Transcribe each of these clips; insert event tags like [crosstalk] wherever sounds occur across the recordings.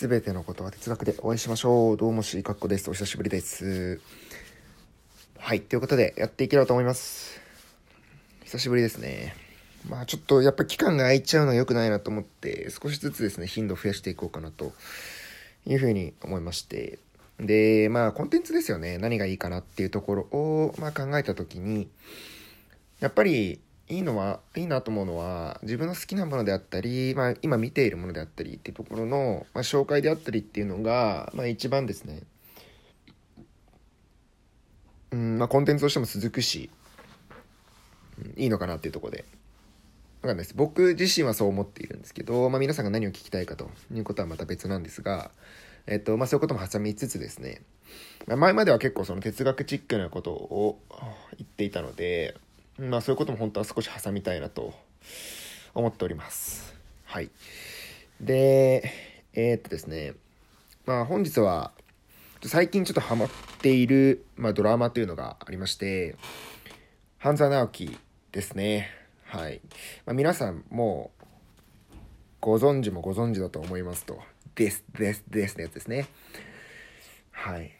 すべてのことは哲学でお会いしましょう。どうもしーかっこです。お久しぶりです。はい。ということで、やっていければと思います。久しぶりですね。まあちょっとやっぱ期間が空いちゃうのは良くないなと思って、少しずつですね、頻度を増やしていこうかなというふうに思いまして。で、まあコンテンツですよね。何がいいかなっていうところを、まあ、考えたときに、やっぱりいいのは、いいなと思うのは、自分の好きなものであったり、まあ、今見ているものであったりっていうところの、まあ、紹介であったりっていうのが、まあ、一番ですね、うん、まあ、コンテンツとしても続くし、いいのかなっていうところで。かんないです。僕自身はそう思っているんですけど、まあ、皆さんが何を聞きたいかということはまた別なんですが、えっと、まあ、そういうことも挟みつつですね、まあ、前までは結構その哲学チックなことを言っていたので、まあそういうことも本当は少し挟みたいなと思っております。はい。で、えー、っとですね、まあ本日は、最近ちょっとハマっている、まあ、ドラマというのがありまして、半沢直樹ですね。はい。まあ、皆さんもうご存知もご存知だと思いますと。です、です、ですのやつですね。はい。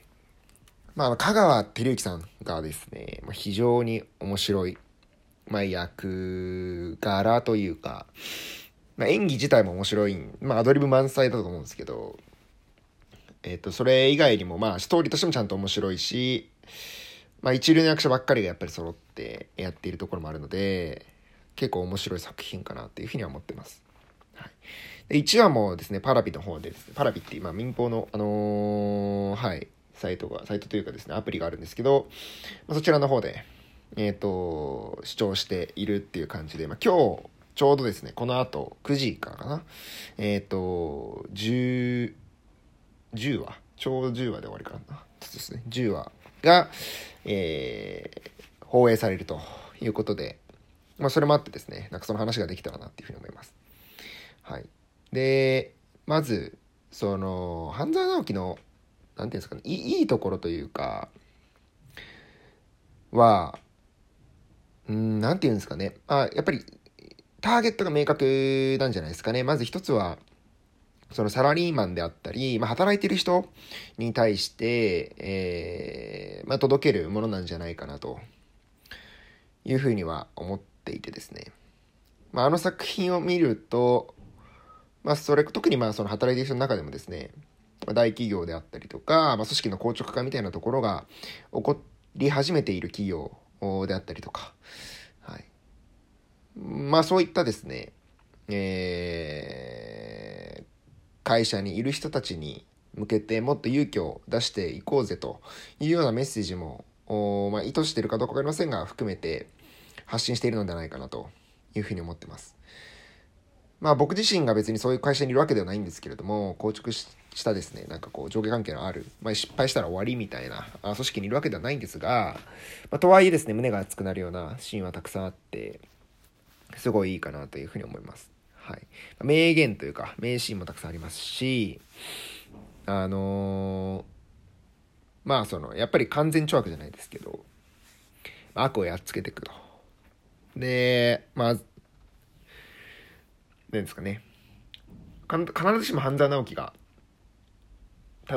まあ、香川照之さんがですね、非常に面白いまあ、役柄というか、まあ、演技自体も面白い、まあ、アドリブ満載だと思うんですけど、えっ、と、それ以外にも、まあ、ストーリーとしてもちゃんと面白いし、まあ、一流の役者ばっかりがやっぱり揃ってやっているところもあるので、結構面白い作品かなっていうふうには思ってます。はい。で、1話もですね、パラビの方でですね、パラビっていう、民放の、あのー、はい、サイトが、サイトというかですね、アプリがあるんですけど、まあ、そちらの方で、えっ、ー、と、主張しているっていう感じで、まあ、今日、ちょうどですね、この後、9時からかな。えっ、ー、と、10、10話、ちょうど10話で終わりかな。そうですね、10話が、えー、放映されるということで、まあ、それもあってですね、なんかその話ができたらなっていうふうに思います。はい。で、まず、その、半沢直樹の、なんていうんですかね、いいいところというか、は、うん、なんて言うんですかね。あ、やっぱり、ターゲットが明確なんじゃないですかね。まず一つは、そのサラリーマンであったり、まあ、働いてる人に対して、えー、まあ、届けるものなんじゃないかなというふうには思っていてですね。まあ、あの作品を見ると、まあ、それ、特にまあ、その働いてる人の中でもですね、まあ、大企業であったりとか、まあ、組織の硬直化みたいなところが起こり始めている企業であったりとか、はい。まあそういったですね、えー、会社にいる人たちに向けてもっと勇気を出していこうぜというようなメッセージも、まあ、意図しているかどうかわかりませんが、含めて発信しているのではないかなというふうに思ってます。まあ僕自身が別にそういう会社にいるわけではないんですけれども、構築したですね、なんかこう上下関係のある、まあ失敗したら終わりみたいな組織にいるわけではないんですが、まあ、とはいえですね、胸が熱くなるようなシーンはたくさんあって、すごいいいかなというふうに思います。はい。名言というか、名シーンもたくさんありますし、あのー、まあその、やっぱり完全懲悪じゃないですけど、悪をやっつけていくと。で、まあ、なんですかね。必ずしも半沢直樹が、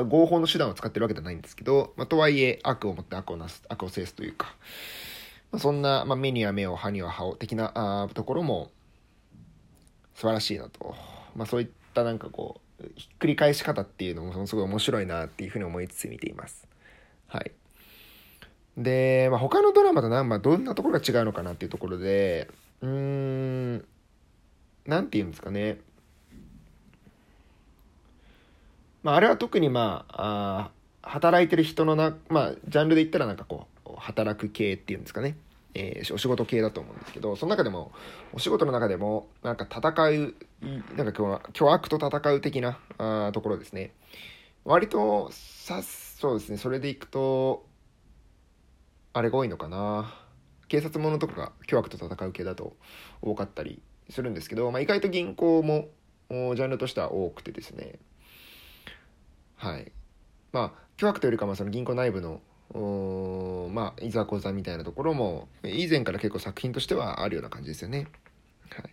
合法の手段を使ってるわけではないんですけど、まあ、とはいえ、悪を持って悪をなす、悪を制すというか、まあ、そんな、まあ、目には目を、歯には歯を的なあところも素晴らしいなと。まあ、そういったなんかこう、ひっくり返し方っていうのもすごい面白いなっていうふうに思いつつ見ています。はい。で、まあ、他のドラマとな、まあ、どんなところが違うのかなっていうところで、うーん、なんて言うんですかね。まあ、あれは特にまあ、働いてる人のな、まあ、ジャンルで言ったらなんかこう、働く系っていうんですかね。えー、お仕事系だと思うんですけど、その中でも、お仕事の中でも、なんか戦う、なんか今日巨悪と戦う的なあところですね。割と、さ、そうですね、それでいくと、あれが多いのかな。警察ものとかが巨悪と戦う系だと多かったりするんですけど、まあ、意外と銀行もジャンルとしては多くてですねはいまあ巨悪というよりかはその銀行内部のまあいざこざみたいなところも以前から結構作品としてはあるような感じですよね。はい、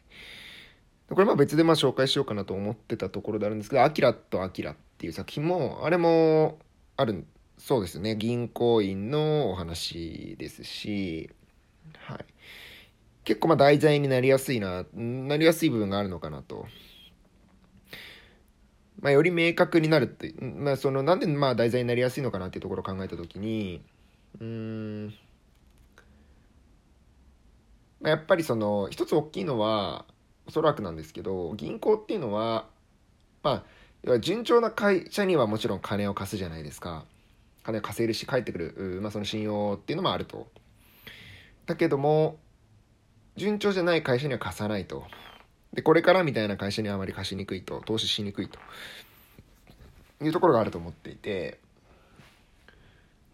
これまあ別でまあ紹介しようかなと思ってたところであるんですけど、アキラとアキラっていう作品も、あれもある、そうですね、銀行員のお話ですし、はい。結構まあ題材になりやすいな、なりやすい部分があるのかなと。まあ、より明確になるって、まあ、その、なんでまあ題材になりやすいのかなっていうところを考えたときに、うん、まあ、やっぱりその、一つ大きいのは、おそらくなんですけど、銀行っていうのは、まあ、順調な会社にはもちろん金を貸すじゃないですか。金を稼いるし、返ってくる、まあ、その信用っていうのもあると。だけども、順調じゃない会社には貸さないと。で、これからみたいな会社にはあまり貸しにくいと、投資しにくいというところがあると思っていて、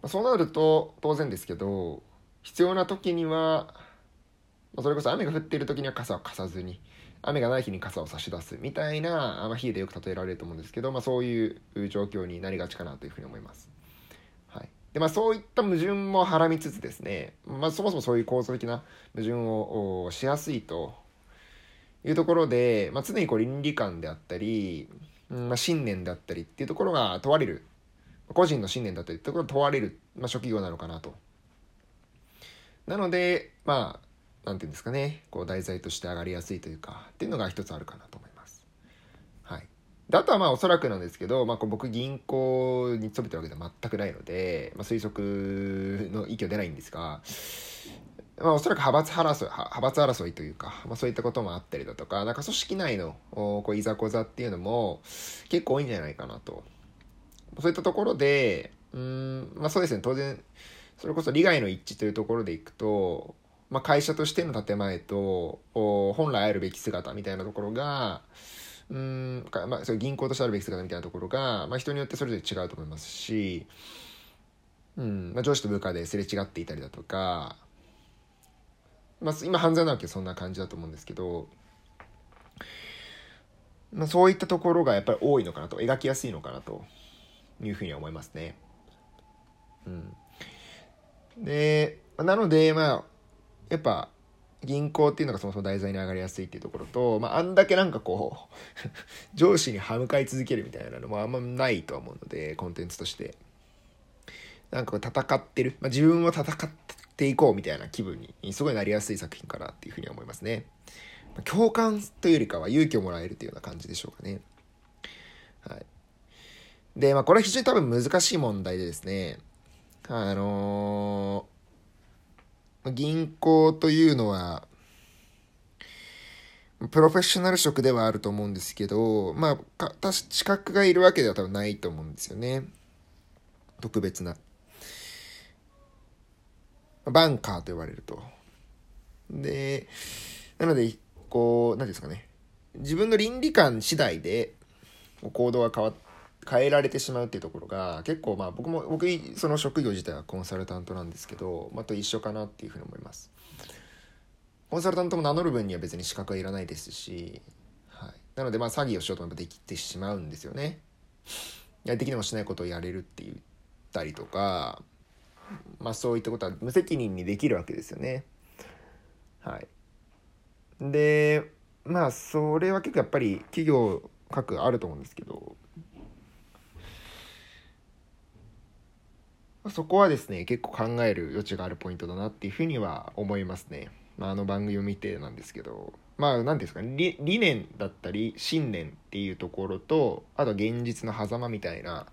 まそうなると当然ですけど、必要な時には、まそれこそ雨が降っている時には傘を貸さずに、雨がない日に傘を差し出すみたいな、まあ、比喩でよく例えられると思うんですけど、まあ、そういう状況になりがちかなというふうに思います。はい。で、まあ、そういった矛盾もはらみつつですね、まあ、そもそもそういう構造的な矛盾をしやすいというところで、まあ、常にこう倫理観であったり、うんまあ、信念であったりっていうところが問われる。個人の信念だったりってところが問われる、まあ、職業なのかなと。なので、まあ、なんていうんですかね、こう題材として上がりやすいというか、っていうのが一つあるかなと思います。はい。であとはまあおそらくなんですけど、まあ、こう僕銀行に勤めてるわけでは全くないので、まあ、推測の意見は出ないんですが、まあ、おそらく派閥争い、派閥争いというか、まあ、そういったこともあったりだとか、なんか組織内のこういざこざっていうのも結構多いんじゃないかなと。そういったところで、うん、まあそうですね、当然、それこそ利害の一致というところでいくと、まあ、会社としての建前と本来あるべき姿みたいなところがうんまあ、そ銀行としてあるべき姿みたいなところが、まあ、人によってそれぞれ違うと思いますし、うんまあ、上司と部下ですれ違っていたりだとか、まあ、今犯罪なわけそんな感じだと思うんですけど、まあ、そういったところがやっぱり多いのかなと描きやすいのかなというふうには思いますね。うん、でなのでまあやっぱ銀行っていうのがそもそも題材に上がりやすいっていうところと、まあ、あんだけなんかこう [laughs] 上司に歯向かい続けるみたいなのもあんまないとは思うので、コンテンツとして。なんか戦ってる。まあ、自分も戦ってていこうみたいな気分にすごいなりやすい作品かなっていうふうに思いますね。共感というよりかは勇気をもらえるというような感じでしょうかね。はい。で、まあこれは非常に多分難しい問題でですね、あのー銀行というのは、プロフェッショナル職ではあると思うんですけど、まあ、か、資格がいるわけでは多分ないと思うんですよね。特別な。バンカーと呼ばれると。で、なので、こう、何ですかね。自分の倫理観次第で、行動が変わ変えられてしまうっていうところが結構まあ僕も僕その職業自体はコンサルタントなんですけど、まあ、と一緒かなっていうふうに思いますコンサルタントも名乗る分には別に資格はいらないですし、はい、なのでまあ詐欺をしようと思えばできてしまうんですよねいやできでもしないことをやれるって言ったりとかまあそういったことは無責任にできるわけですよねはいでまあそれは結構やっぱり企業各あると思うんですけどそこはですね、結構考える余地があるポイントだなっていうふうには思いますね。まあ、あの番組を見てなんですけど、まあ、何ですかね理、念だったり、信念っていうところと、あと現実の狭間みたいな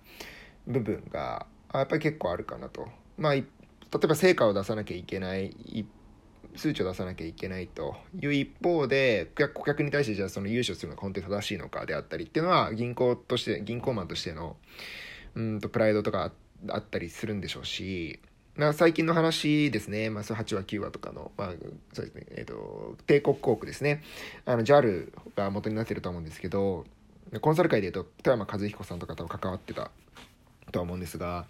部分が、やっぱり結構あるかなと。まあ、例えば成果を出さなきゃいけない、数値を出さなきゃいけないという一方で、顧客に対してじゃあその融資をするのが本当に正しいのかであったりっていうのは、銀行として、銀行マンとしての、うんと、プライドとかあっ、たりするんでしょうし、まあ、最近の話ですね、まあ、8話9話とかの、まあ、そうですね、えっ、ー、と、帝国航空ですね、あの、JAL が元になってると思うんですけど、コンサル界で言うと、富山和彦さんとかと関わってたとは思うんですが、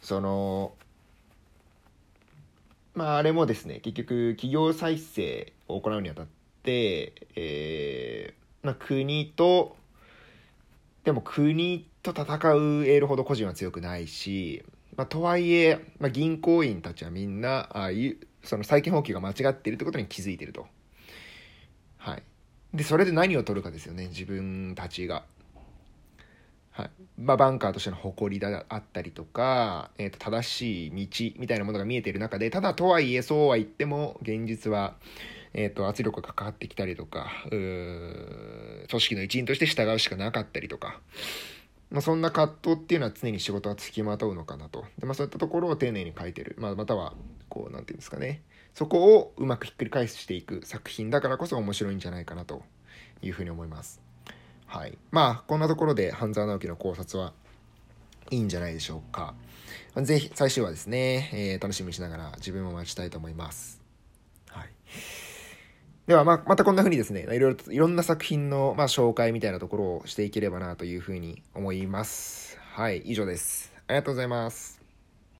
その、まあ、あれもですね、結局、企業再生を行うにあたって、えー、まあ、国と、でも国と戦うエールほど個人は強くないし、まあ、とはいえ、まあ、銀行員たちはみんな、ああいう、その債権放棄が間違っているということに気づいてると。はい。で、それで何を取るかですよね、自分たちが。はい。まあ、バンカーとしての誇りだあったりとか、えー、と正しい道みたいなものが見えている中でただとはいえそうは言っても現実は、えー、と圧力がかかってきたりとか組織の一員として従うしかなかったりとか、まあ、そんな葛藤っていうのは常に仕事はつきまとうのかなと。で、まあ、そういったところを丁寧に書いてる、まあ、またはこう何て言うんですかね。そこをうまくひっくり返していく作品だからこそ面白いんじゃないかなというふうに思います。はい。まあ、こんなところで半沢直樹の考察はいいんじゃないでしょうか。ぜひ、最終話ですね、えー、楽しみにしながら自分も待ちたいと思います。はい。では、まあ、またこんな風にですね、いろいろと、いろんな作品の、まあ、紹介みたいなところをしていければなというふうに思います。はい、以上です。ありがとうございます。